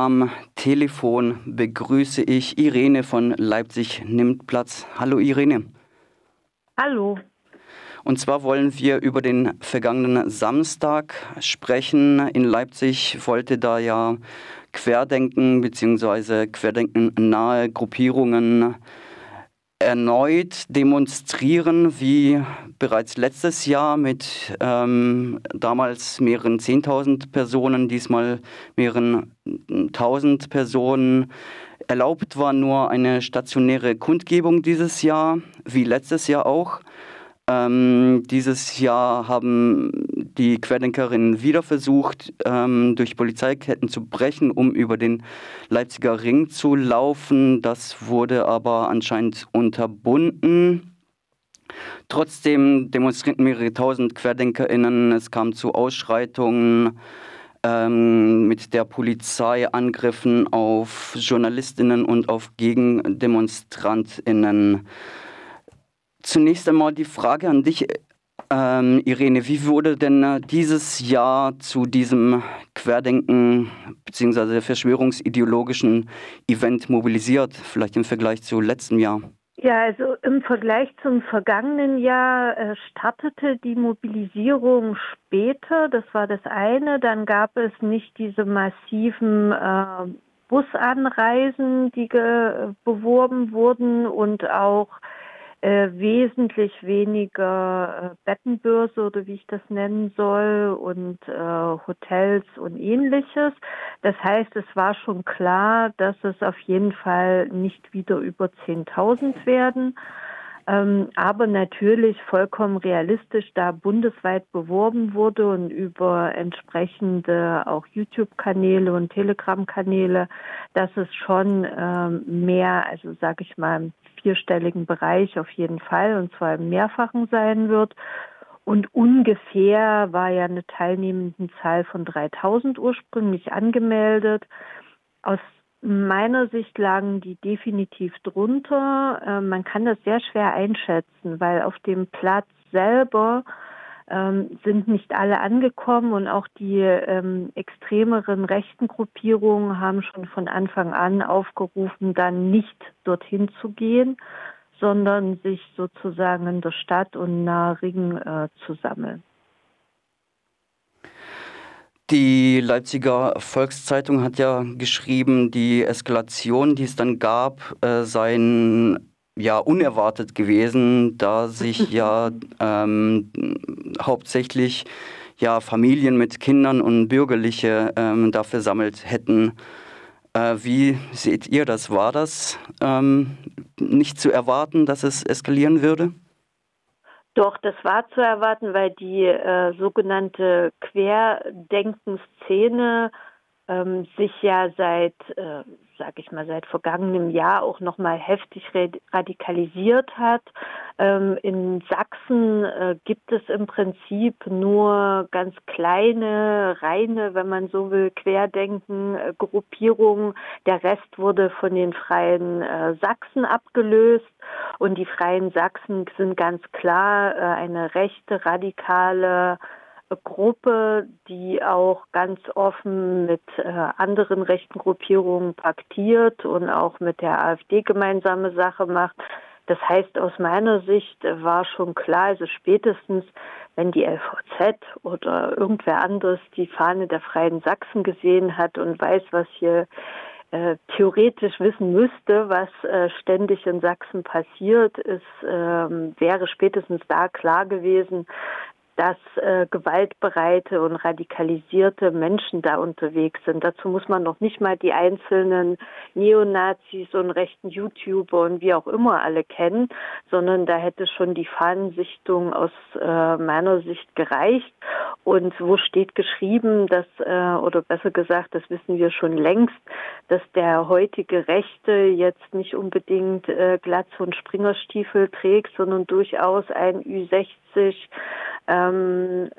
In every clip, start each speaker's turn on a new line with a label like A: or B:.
A: am Telefon begrüße ich Irene von Leipzig nimmt Platz. Hallo Irene.
B: Hallo.
A: Und zwar wollen wir über den vergangenen Samstag sprechen. In Leipzig wollte da ja Querdenken bzw. Querdenken nahe Gruppierungen erneut demonstrieren, wie bereits letztes Jahr mit ähm, damals mehreren Zehntausend Personen, diesmal mehreren Tausend Personen. Erlaubt war nur eine stationäre Kundgebung dieses Jahr, wie letztes Jahr auch. Ähm, dieses Jahr haben die Querdenkerinnen wieder versucht, ähm, durch Polizeiketten zu brechen, um über den Leipziger Ring zu laufen. Das wurde aber anscheinend unterbunden. Trotzdem demonstrierten mehrere tausend QuerdenkerInnen. Es kam zu Ausschreitungen ähm, mit der Polizei, Angriffen auf JournalistInnen und auf GegendemonstrantInnen. Zunächst einmal die Frage an dich, ähm, Irene, wie wurde denn äh, dieses Jahr zu diesem Querdenken bzw. verschwörungsideologischen Event mobilisiert, vielleicht im Vergleich zu letztem Jahr?
B: Ja, also im Vergleich zum vergangenen Jahr äh, startete die Mobilisierung später. Das war das eine. Dann gab es nicht diese massiven äh, Busanreisen, die beworben wurden und auch äh, wesentlich weniger äh, Bettenbörse oder wie ich das nennen soll und äh, Hotels und ähnliches. Das heißt, es war schon klar, dass es auf jeden Fall nicht wieder über 10.000 werden. Ähm, aber natürlich vollkommen realistisch, da bundesweit beworben wurde und über entsprechende auch YouTube-Kanäle und Telegram-Kanäle, dass es schon ähm, mehr, also sage ich mal, vierstelligen Bereich auf jeden Fall und zwar im mehrfachen sein wird. Und ungefähr war ja eine teilnehmenden Zahl von 3000 ursprünglich angemeldet. Aus meiner Sicht lagen die definitiv drunter. Ähm, man kann das sehr schwer einschätzen, weil auf dem Platz selber ähm, sind nicht alle angekommen und auch die ähm, extremeren rechten Gruppierungen haben schon von Anfang an aufgerufen, dann nicht dorthin zu gehen, sondern sich sozusagen in der Stadt und nahe Ring äh, zu sammeln.
A: Die Leipziger Volkszeitung hat ja geschrieben, die Eskalation, die es dann gab, äh, seien ja unerwartet gewesen, da sich ja ähm, hauptsächlich ja Familien mit Kindern und Bürgerliche ähm, da versammelt hätten. Äh, wie seht ihr das? War das ähm, nicht zu erwarten, dass es eskalieren würde?
B: Doch, das war zu erwarten, weil die äh, sogenannte Querdenkenszene ähm, sich ja seit, äh, sage ich mal, seit vergangenem Jahr auch noch mal heftig radikalisiert hat. Ähm, in Sachsen äh, gibt es im Prinzip nur ganz kleine, reine, wenn man so will, Querdenken, äh. Der Rest wurde von den Freien äh, Sachsen abgelöst und die Freien Sachsen sind ganz klar äh, eine rechte, radikale Gruppe, die auch ganz offen mit äh, anderen rechten Gruppierungen paktiert und auch mit der AfD gemeinsame Sache macht. Das heißt, aus meiner Sicht war schon klar, also spätestens, wenn die LVZ oder irgendwer anderes die Fahne der Freien Sachsen gesehen hat und weiß, was hier äh, theoretisch wissen müsste, was äh, ständig in Sachsen passiert, ist, ähm, wäre spätestens da klar gewesen, dass äh, gewaltbereite und radikalisierte Menschen da unterwegs sind. Dazu muss man noch nicht mal die einzelnen Neonazis und rechten YouTuber und wie auch immer alle kennen, sondern da hätte schon die Fahnensichtung aus äh, meiner Sicht gereicht. Und wo steht geschrieben, dass, äh, oder besser gesagt, das wissen wir schon längst, dass der heutige Rechte jetzt nicht unbedingt äh, Glatze und Springerstiefel trägt, sondern durchaus ein Ü60 ähm,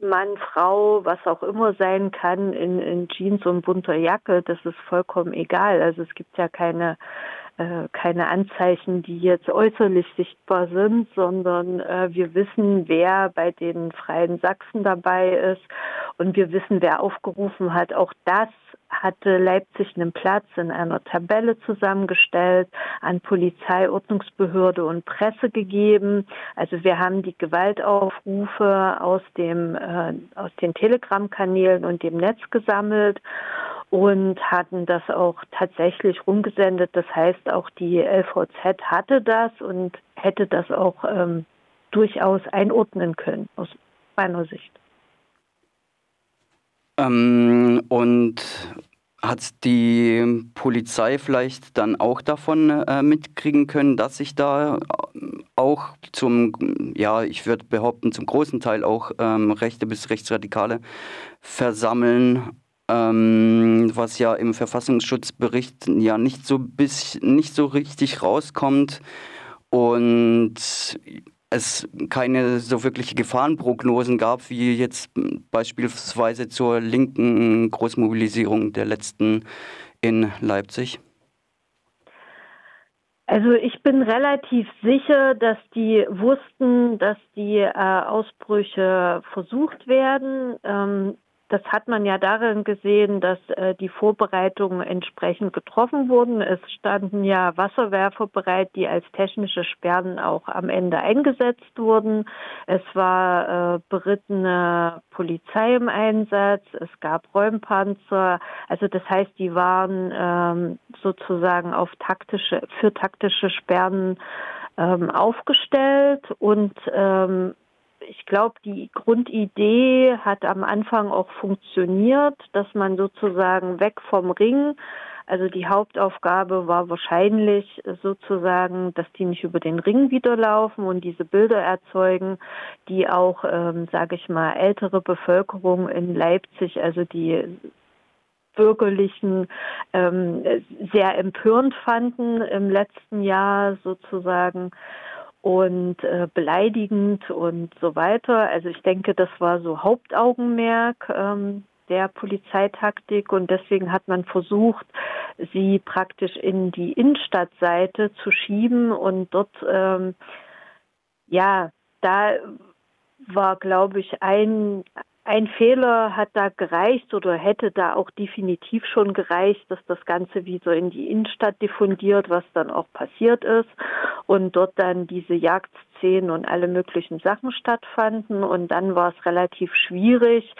B: Mann, Frau, was auch immer sein kann, in, in Jeans und bunter Jacke, das ist vollkommen egal. Also es gibt ja keine äh, keine Anzeichen, die jetzt äußerlich sichtbar sind, sondern äh, wir wissen, wer bei den Freien Sachsen dabei ist und wir wissen, wer aufgerufen hat, auch das hatte Leipzig einen Platz in einer Tabelle zusammengestellt, an Polizei, Ordnungsbehörde und Presse gegeben. Also wir haben die Gewaltaufrufe aus dem äh, aus den Telegram-Kanälen und dem Netz gesammelt und hatten das auch tatsächlich rumgesendet. Das heißt, auch die LVZ hatte das und hätte das auch ähm, durchaus einordnen können, aus meiner Sicht.
A: Ähm, und hat die Polizei vielleicht dann auch davon äh, mitkriegen können, dass sich da äh, auch zum, ja, ich würde behaupten, zum großen Teil auch ähm, Rechte bis Rechtsradikale versammeln ähm, was ja im Verfassungsschutzbericht ja nicht so bis nicht so richtig rauskommt. Und es keine so wirkliche Gefahrenprognosen gab, wie jetzt beispielsweise zur linken Großmobilisierung der letzten in Leipzig?
B: Also ich bin relativ sicher, dass die wussten, dass die äh, Ausbrüche versucht werden. Ähm, das hat man ja darin gesehen, dass äh, die Vorbereitungen entsprechend getroffen wurden. Es standen ja Wasserwerfer bereit, die als technische Sperren auch am Ende eingesetzt wurden. Es war äh, berittene Polizei im Einsatz. Es gab Räumpanzer. Also das heißt, die waren ähm, sozusagen auf taktische, für taktische Sperren ähm, aufgestellt und ähm, ich glaube, die Grundidee hat am Anfang auch funktioniert, dass man sozusagen weg vom Ring, also die Hauptaufgabe war wahrscheinlich sozusagen, dass die nicht über den Ring wieder laufen und diese Bilder erzeugen, die auch, ähm, sage ich mal, ältere Bevölkerung in Leipzig, also die Bürgerlichen ähm, sehr empörend fanden im letzten Jahr sozusagen und äh, beleidigend und so weiter. Also ich denke, das war so Hauptaugenmerk ähm, der Polizeitaktik und deswegen hat man versucht, sie praktisch in die Innenstadtseite zu schieben und dort, ähm, ja, da war, glaube ich, ein, ein Fehler hat da gereicht oder hätte da auch definitiv schon gereicht, dass das Ganze wieder in die Innenstadt diffundiert, was dann auch passiert ist und dort dann diese Jagdszenen und alle möglichen Sachen stattfanden und dann war es relativ schwierig.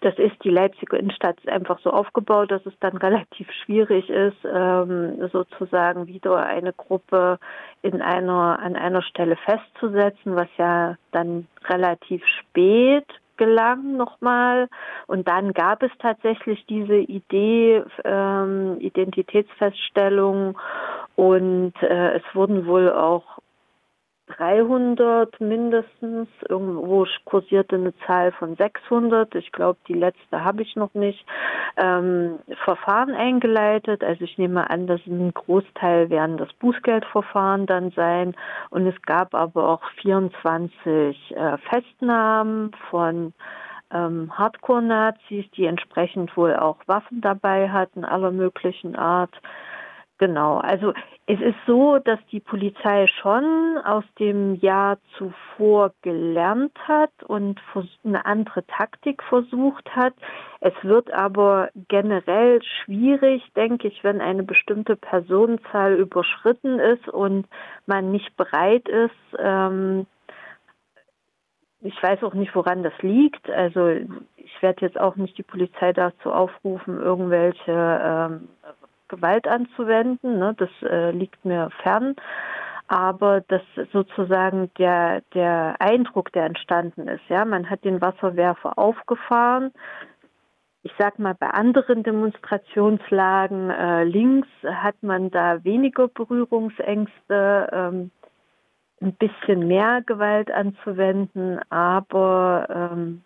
B: Das ist die Leipziger Innenstadt einfach so aufgebaut, dass es dann relativ schwierig ist, ähm, sozusagen wieder eine Gruppe in einer an einer Stelle festzusetzen, was ja dann relativ spät gelang nochmal. Und dann gab es tatsächlich diese Idee, ähm, Identitätsfeststellung und äh, es wurden wohl auch 300 mindestens. Irgendwo kursierte eine Zahl von 600. Ich glaube, die letzte habe ich noch nicht. Ähm, Verfahren eingeleitet. Also ich nehme an, dass ein Großteil werden das Bußgeldverfahren dann sein. Und es gab aber auch 24 äh, Festnahmen von ähm, Hardcore-Nazis, die entsprechend wohl auch Waffen dabei hatten, aller möglichen Art. Genau, also es ist so, dass die Polizei schon aus dem Jahr zuvor gelernt hat und eine andere Taktik versucht hat. Es wird aber generell schwierig, denke ich, wenn eine bestimmte Personenzahl überschritten ist und man nicht bereit ist, ähm, ich weiß auch nicht, woran das liegt. Also ich werde jetzt auch nicht die Polizei dazu aufrufen, irgendwelche ähm, Gewalt anzuwenden. Ne? Das äh, liegt mir fern. Aber das sozusagen der, der Eindruck, der entstanden ist, ja, man hat den Wasserwerfer aufgefahren. Ich sag mal, bei anderen Demonstrationslagen äh, links hat man da weniger Berührungsängste, ähm, ein bisschen mehr Gewalt anzuwenden, aber ähm,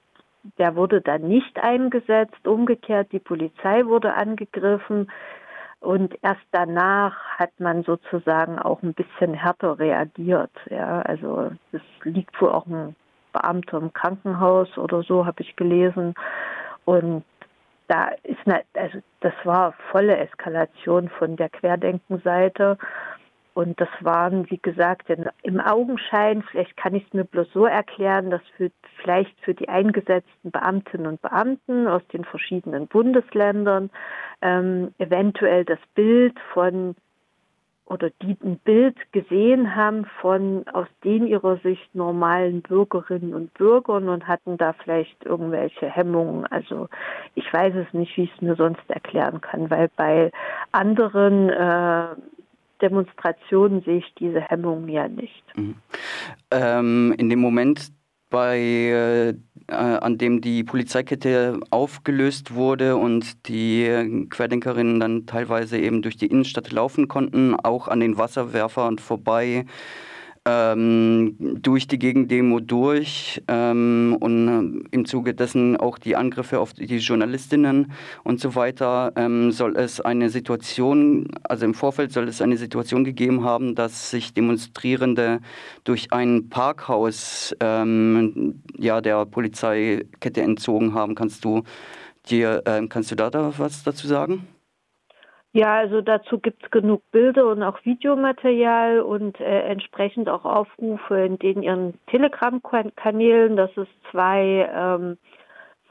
B: der wurde dann nicht eingesetzt. Umgekehrt, die Polizei wurde angegriffen. Und erst danach hat man sozusagen auch ein bisschen härter reagiert. Ja, also es liegt wohl auch ein Beamter im Krankenhaus oder so, habe ich gelesen. Und da ist, also das war volle Eskalation von der Querdenkenseite. Und das waren, wie gesagt, im Augenschein, vielleicht kann ich es mir bloß so erklären, dass für, vielleicht für die eingesetzten Beamtinnen und Beamten aus den verschiedenen Bundesländern ähm, eventuell das Bild von oder die ein Bild gesehen haben von aus den ihrer Sicht normalen Bürgerinnen und Bürgern und hatten da vielleicht irgendwelche Hemmungen. Also ich weiß es nicht, wie ich es mir sonst erklären kann, weil bei anderen äh, Demonstrationen sehe ich diese Hemmungen ja nicht. Mhm.
A: Ähm, in dem Moment, bei, äh, an dem die Polizeikette aufgelöst wurde und die Querdenkerinnen dann teilweise eben durch die Innenstadt laufen konnten, auch an den Wasserwerfern vorbei ähm, durch die Gegendemo durch ähm, und äh, im Zuge dessen auch die Angriffe auf die Journalistinnen und so weiter, ähm, soll es eine Situation, also im Vorfeld soll es eine Situation gegeben haben, dass sich Demonstrierende durch ein Parkhaus ähm, ja, der Polizeikette entzogen haben. Kannst du dir, äh, kannst du da, da was dazu sagen?
B: Ja, also dazu gibt es genug Bilder und auch Videomaterial und äh, entsprechend auch Aufrufe in den ihren Telegram-Kanälen, dass es zwei ähm,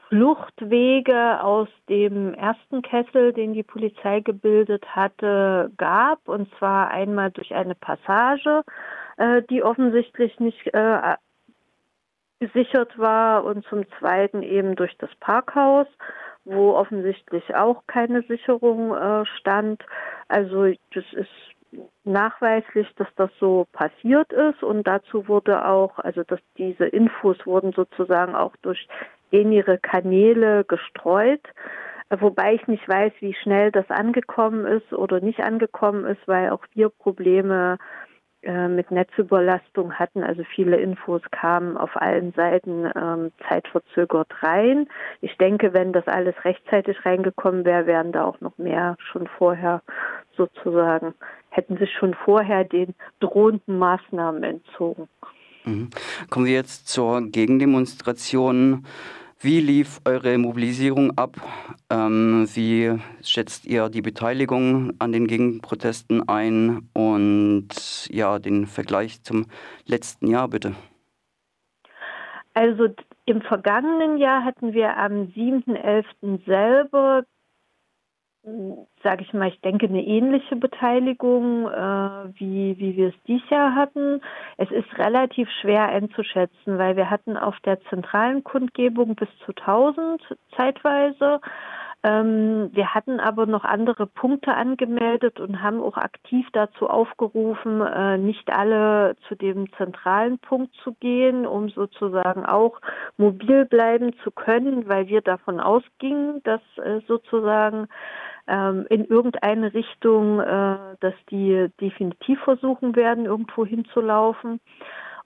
B: Fluchtwege aus dem ersten Kessel, den die Polizei gebildet hatte, gab. Und zwar einmal durch eine Passage, äh, die offensichtlich nicht äh, gesichert war und zum zweiten eben durch das Parkhaus wo offensichtlich auch keine Sicherung äh, stand. Also das ist nachweislich, dass das so passiert ist und dazu wurde auch, also dass diese Infos wurden sozusagen auch durch in ihre Kanäle gestreut, wobei ich nicht weiß, wie schnell das angekommen ist oder nicht angekommen ist, weil auch wir Probleme äh, mit Netzüberlastung hatten. Also viele Infos kamen auf allen Seiten ähm, zeitverzögert rein. Ich denke, wenn das alles rechtzeitig reingekommen wäre, wären da auch noch mehr schon vorher sozusagen, hätten sich schon vorher den drohenden Maßnahmen entzogen.
A: Mhm. Kommen wir jetzt zur Gegendemonstration. Wie lief eure Mobilisierung ab? Ähm, wie schätzt ihr die Beteiligung an den Gegenprotesten ein und ja, den Vergleich zum letzten Jahr bitte?
B: Also im vergangenen Jahr hatten wir am 7.11. selber sage ich mal, ich denke, eine ähnliche Beteiligung, äh, wie, wie wir es dieses Jahr hatten. Es ist relativ schwer einzuschätzen, weil wir hatten auf der zentralen Kundgebung bis zu 1000 zeitweise. Ähm, wir hatten aber noch andere Punkte angemeldet und haben auch aktiv dazu aufgerufen, äh, nicht alle zu dem zentralen Punkt zu gehen, um sozusagen auch mobil bleiben zu können, weil wir davon ausgingen, dass äh, sozusagen in irgendeine Richtung, äh, dass die definitiv versuchen werden, irgendwo hinzulaufen.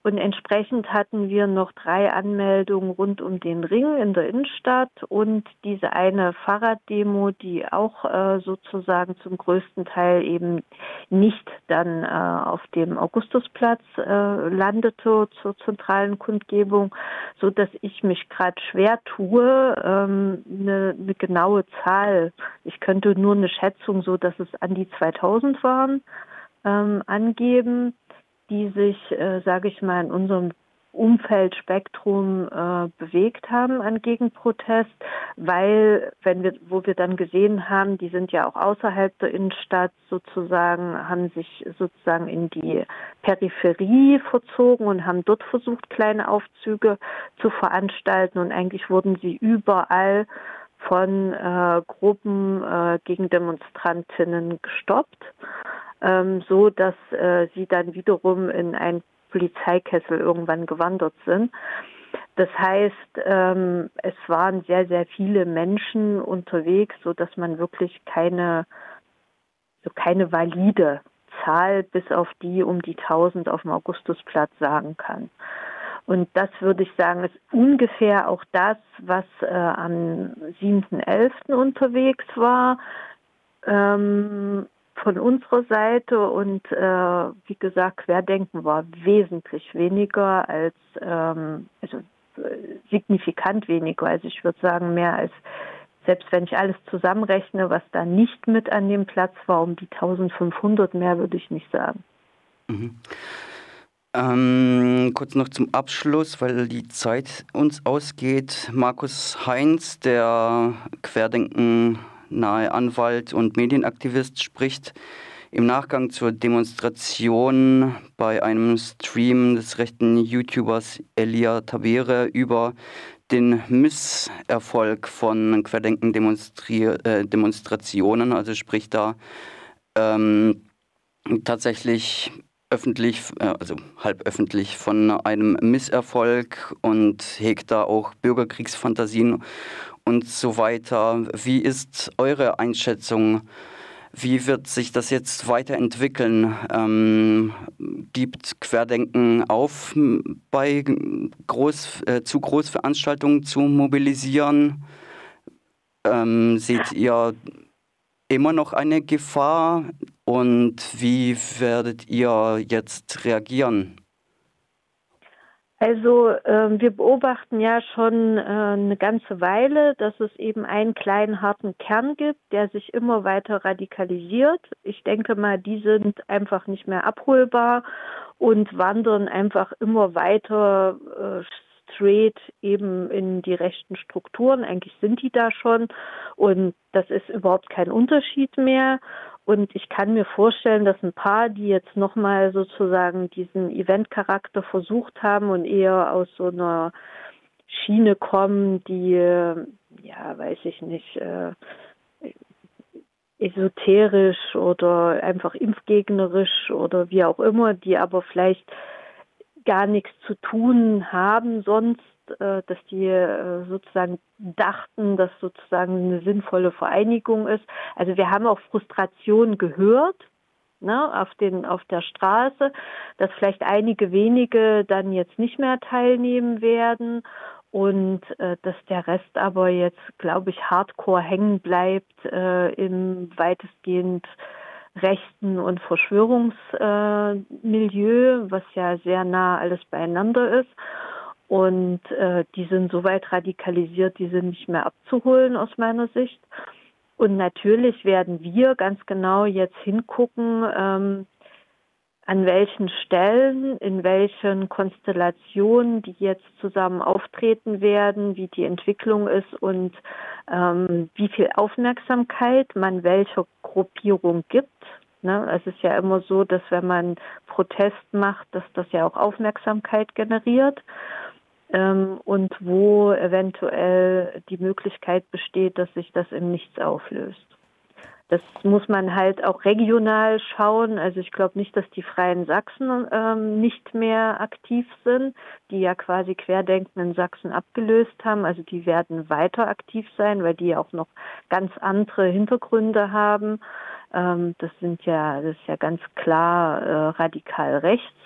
B: Und entsprechend hatten wir noch drei Anmeldungen rund um den Ring in der Innenstadt und diese eine Fahrraddemo, die auch äh, sozusagen zum größten Teil eben nicht dann äh, auf dem Augustusplatz äh, landete zur zentralen Kundgebung, so dass ich mich gerade schwer tue, ähm, eine, eine genaue Zahl. Ich könnte nur eine Schätzung, so dass es an die 2000 waren, ähm, angeben die sich, äh, sage ich mal, in unserem Umfeldspektrum äh, bewegt haben an Gegenprotest, weil wenn wir, wo wir dann gesehen haben, die sind ja auch außerhalb der Innenstadt sozusagen, haben sich sozusagen in die Peripherie verzogen und haben dort versucht, kleine Aufzüge zu veranstalten. Und eigentlich wurden sie überall von äh, Gruppen äh, gegen Demonstrantinnen gestoppt ähm, so dass äh, sie dann wiederum in einen Polizeikessel irgendwann gewandert sind. Das heißt, ähm, es waren sehr, sehr viele Menschen unterwegs, so dass man wirklich keine, so keine valide Zahl bis auf die um die 1000 auf dem Augustusplatz sagen kann. Und das würde ich sagen, ist ungefähr auch das, was äh, am 7.11. unterwegs war. Ähm, von unserer Seite und äh, wie gesagt, Querdenken war wesentlich weniger als, ähm, also äh, signifikant weniger. Also ich würde sagen, mehr als, selbst wenn ich alles zusammenrechne, was da nicht mit an dem Platz war, um die 1500 mehr würde ich nicht sagen.
A: Mhm. Ähm, kurz noch zum Abschluss, weil die Zeit uns ausgeht. Markus Heinz, der Querdenken nahe Anwalt und Medienaktivist, spricht. Im Nachgang zur Demonstration bei einem Stream des rechten YouTubers Elia Tabere über den Misserfolg von Querdenken-Demonstrationen, also sprich da ähm, tatsächlich öffentlich, äh, also halb öffentlich von einem Misserfolg und hegt da auch Bürgerkriegsfantasien und so weiter. Wie ist eure Einschätzung? Wie wird sich das jetzt weiterentwickeln? Ähm, gibt Querdenken auf, bei Groß, äh, zu Großveranstaltungen zu mobilisieren? Ähm, seht ihr immer noch eine Gefahr und wie werdet ihr jetzt reagieren?
B: Also äh, wir beobachten ja schon äh, eine ganze Weile, dass es eben einen kleinen harten Kern gibt, der sich immer weiter radikalisiert. Ich denke mal, die sind einfach nicht mehr abholbar und wandern einfach immer weiter äh, straight eben in die rechten Strukturen. Eigentlich sind die da schon und das ist überhaupt kein Unterschied mehr. Und ich kann mir vorstellen, dass ein paar, die jetzt nochmal sozusagen diesen Eventcharakter versucht haben und eher aus so einer Schiene kommen, die, ja, weiß ich nicht, äh, esoterisch oder einfach impfgegnerisch oder wie auch immer, die aber vielleicht gar nichts zu tun haben sonst, äh, dass die äh, sozusagen dachten, dass sozusagen eine sinnvolle Vereinigung ist. Also wir haben auch Frustration gehört. Ne, auf, den, auf der Straße, dass vielleicht einige wenige dann jetzt nicht mehr teilnehmen werden und äh, dass der Rest aber jetzt, glaube ich, hardcore hängen bleibt äh, im weitestgehend Rechten und Verschwörungsmilieu, äh, was ja sehr nah alles beieinander ist. Und äh, die sind so weit radikalisiert, die sind nicht mehr abzuholen aus meiner Sicht. Und natürlich werden wir ganz genau jetzt hingucken, ähm, an welchen Stellen, in welchen Konstellationen die jetzt zusammen auftreten werden, wie die Entwicklung ist und ähm, wie viel Aufmerksamkeit man welcher Gruppierung gibt. Ne? Es ist ja immer so, dass wenn man Protest macht, dass das ja auch Aufmerksamkeit generiert ähm, und wo eventuell die Möglichkeit besteht, dass sich das im Nichts auflöst. Das muss man halt auch regional schauen. Also ich glaube nicht, dass die Freien Sachsen ähm, nicht mehr aktiv sind, die ja quasi Querdenken in Sachsen abgelöst haben. Also die werden weiter aktiv sein, weil die auch noch ganz andere Hintergründe haben. Ähm, das sind ja, das ist ja ganz klar äh, radikal rechts.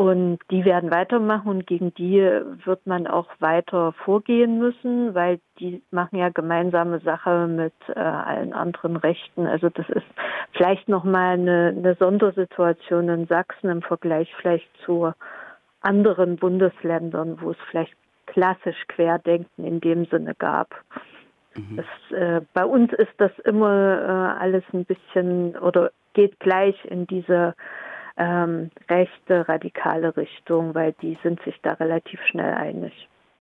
B: Und die werden weitermachen und gegen die wird man auch weiter vorgehen müssen, weil die machen ja gemeinsame Sache mit äh, allen anderen Rechten. Also das ist vielleicht nochmal eine, eine Sondersituation in Sachsen im Vergleich vielleicht zu anderen Bundesländern, wo es vielleicht klassisch Querdenken in dem Sinne gab. Mhm. Das, äh, bei uns ist das immer äh, alles ein bisschen oder geht gleich in diese ähm, rechte, radikale Richtung, weil die sind sich da relativ schnell einig.